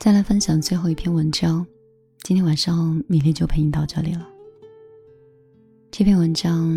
再来分享最后一篇文章。今天晚上米粒就陪你到这里了。这篇文章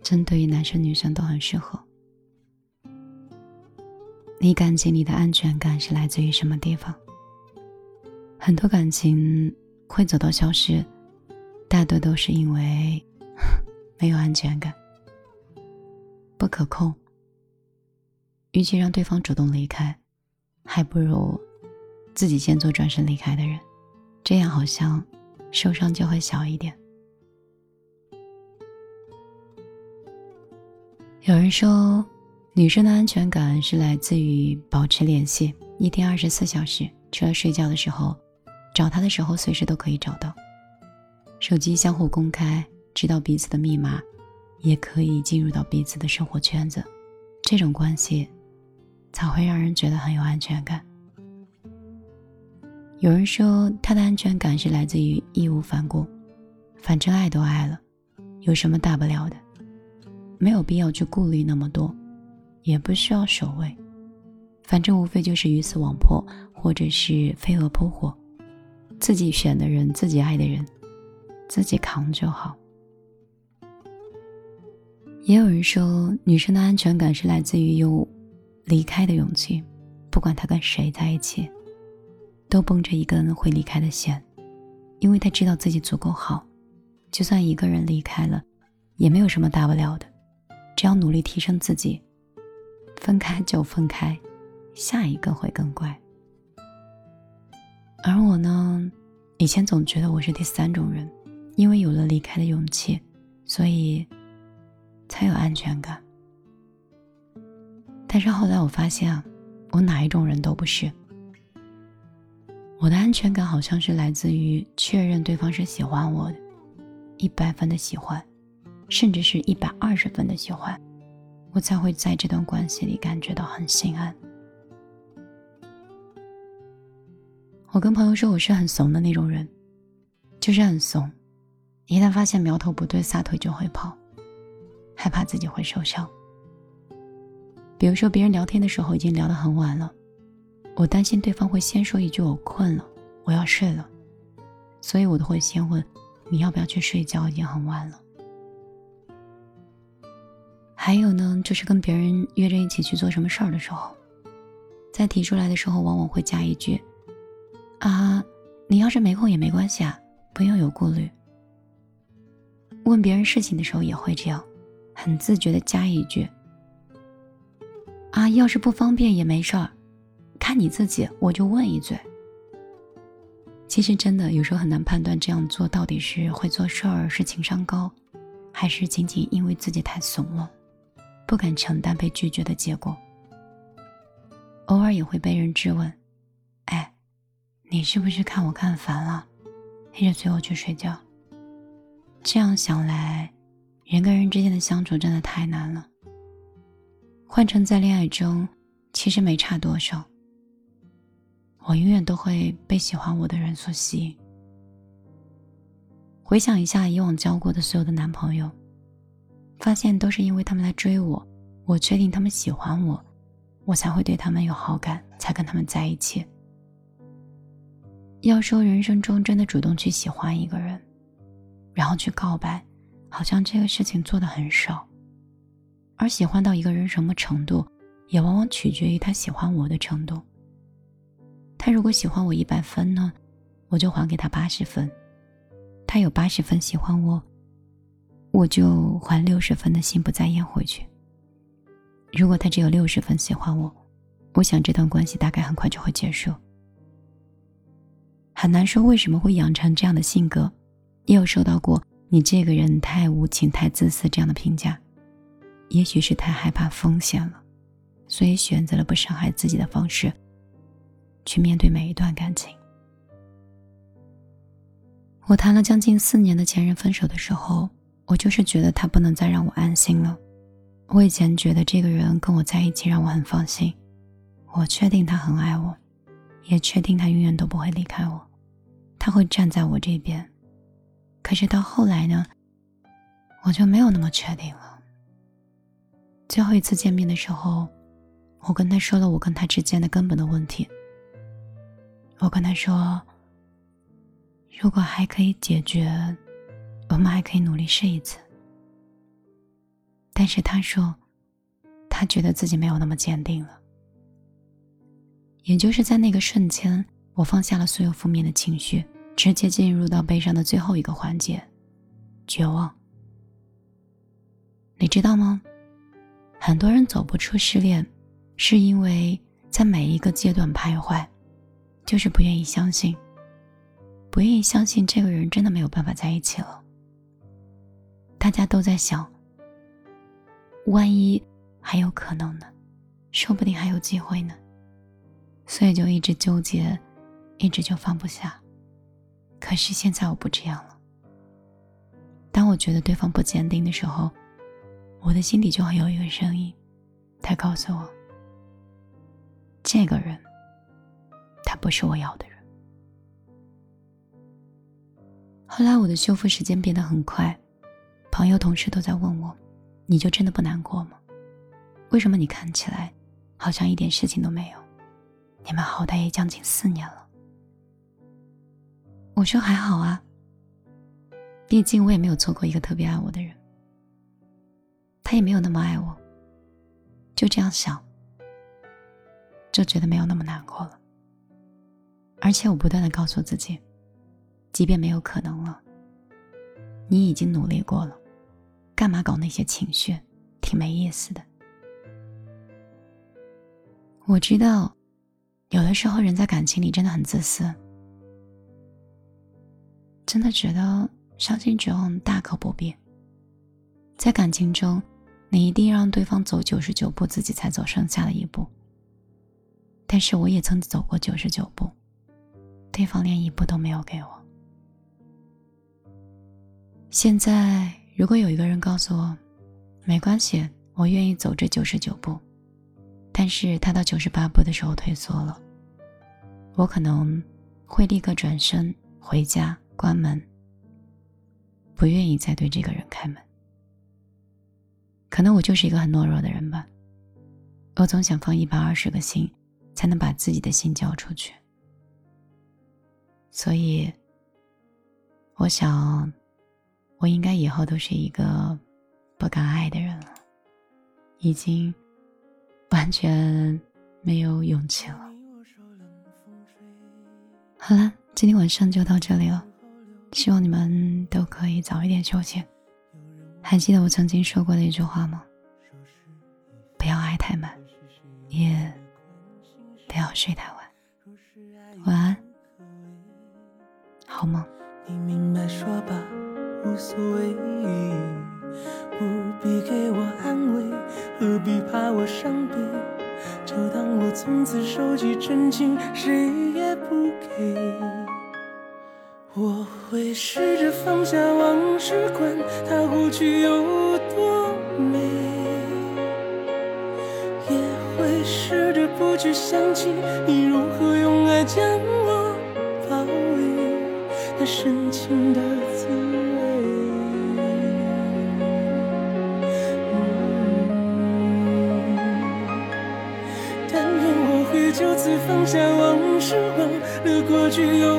针对于男生女生都很适合。你感情里的安全感是来自于什么地方？很多感情会走到消失，大多都是因为没有安全感，不可控。与其让对方主动离开，还不如自己先做转身离开的人，这样好像受伤就会小一点。有人说。女生的安全感是来自于保持联系，一天二十四小时，除了睡觉的时候，找他的时候随时都可以找到。手机相互公开，知道彼此的密码，也可以进入到彼此的生活圈子，这种关系才会让人觉得很有安全感。有人说他的安全感是来自于义无反顾，反正爱都爱了，有什么大不了的，没有必要去顾虑那么多。也不需要守卫，反正无非就是鱼死网破，或者是飞蛾扑火，自己选的人，自己爱的人，自己扛就好。也有人说，女生的安全感是来自于有离开的勇气，不管她跟谁在一起，都绷着一根会离开的线，因为他知道自己足够好，就算一个人离开了，也没有什么大不了的，只要努力提升自己。分开就分开，下一个会更乖。而我呢，以前总觉得我是第三种人，因为有了离开的勇气，所以才有安全感。但是后来我发现，我哪一种人都不是。我的安全感好像是来自于确认对方是喜欢我的，一百分的喜欢，甚至是一百二十分的喜欢。我才会在这段关系里感觉到很心安。我跟朋友说我是很怂的那种人，就是很怂，一旦发现苗头不对，撒腿就会跑，害怕自己会受伤。比如说别人聊天的时候已经聊得很晚了，我担心对方会先说一句我困了，我要睡了，所以我都会先问你要不要去睡觉，已经很晚了。还有呢，就是跟别人约着一起去做什么事儿的时候，在提出来的时候，往往会加一句：“啊，你要是没空也没关系啊，不用有顾虑。”问别人事情的时候也会这样，很自觉的加一句：“啊，要是不方便也没事儿，看你自己，我就问一嘴。”其实真的有时候很难判断这样做到底是会做事儿，是情商高，还是仅仅因为自己太怂了。不敢承担被拒绝的结果，偶尔也会被人质问：“哎，你是不是看我看烦了，黑着催我去睡觉？”这样想来，人跟人之间的相处真的太难了。换成在恋爱中，其实没差多少。我永远都会被喜欢我的人所吸引。回想一下以往交过的所有的男朋友。发现都是因为他们来追我，我确定他们喜欢我，我才会对他们有好感，才跟他们在一起。要说人生中真的主动去喜欢一个人，然后去告白，好像这个事情做的很少。而喜欢到一个人什么程度，也往往取决于他喜欢我的程度。他如果喜欢我一百分呢，我就还给他八十分；他有八十分喜欢我。我就还六十分的心不再焉回去。如果他只有六十分喜欢我，我想这段关系大概很快就会结束。很难说为什么会养成这样的性格，也有收到过你这个人太无情、太自私这样的评价。也许是太害怕风险了，所以选择了不伤害自己的方式去面对每一段感情。我谈了将近四年的前任分手的时候。我就是觉得他不能再让我安心了。我以前觉得这个人跟我在一起让我很放心，我确定他很爱我，也确定他永远都不会离开我，他会站在我这边。可是到后来呢，我就没有那么确定了。最后一次见面的时候，我跟他说了我跟他之间的根本的问题。我跟他说：“如果还可以解决，我们还可以努力试一次。”但是他说，他觉得自己没有那么坚定了。也就是在那个瞬间，我放下了所有负面的情绪，直接进入到悲伤的最后一个环节——绝望。你知道吗？很多人走不出失恋，是因为在每一个阶段徘徊，就是不愿意相信，不愿意相信这个人真的没有办法在一起了。大家都在想，万一还有可能呢？说不定还有机会呢。所以就一直纠结，一直就放不下。可是现在我不这样了。当我觉得对方不坚定的时候，我的心底就会有一个声音，他告诉我：这个人，不是我要的人。后来我的修复时间变得很快，朋友、同事都在问我：你就真的不难过吗？为什么你看起来好像一点事情都没有？你们好歹也将近四年了，我说还好啊。毕竟我也没有错过一个特别爱我的人，他也没有那么爱我，就这样想，就觉得没有那么难过了。而且我不断的告诉自己，即便没有可能了，你已经努力过了，干嘛搞那些情绪，挺没意思的。我知道。有的时候，人在感情里真的很自私，真的觉得伤心绝望大可不必。在感情中，你一定让对方走九十九步，自己才走剩下的一步。但是我也曾走过九十九步，对方连一步都没有给我。现在，如果有一个人告诉我，没关系，我愿意走这九十九步。但是他到九十八步的时候退缩了，我可能会立刻转身回家关门，不愿意再对这个人开门。可能我就是一个很懦弱的人吧，我总想放一百二十个心，才能把自己的心交出去。所以，我想，我应该以后都是一个不敢爱的人了，已经。完全没有勇气了。好了，今天晚上就到这里了，希望你们都可以早一点休息。还记得我曾经说过的一句话吗？不要爱太满，也不要睡太晚。晚安，好吗。你明白说吧，无所谓。不必给我安慰，何必怕我伤悲？就当我从此收起真情，谁也不给。我会试着放下往事，管它过去有多美，也会试着不去想起你如何就此放下往事，忘了过去有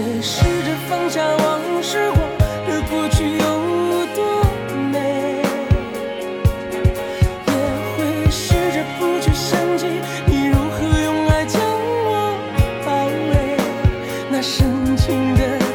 也试着放下往事忘了过去有多美也会试着不去想起你如何用爱将我包围那深情的。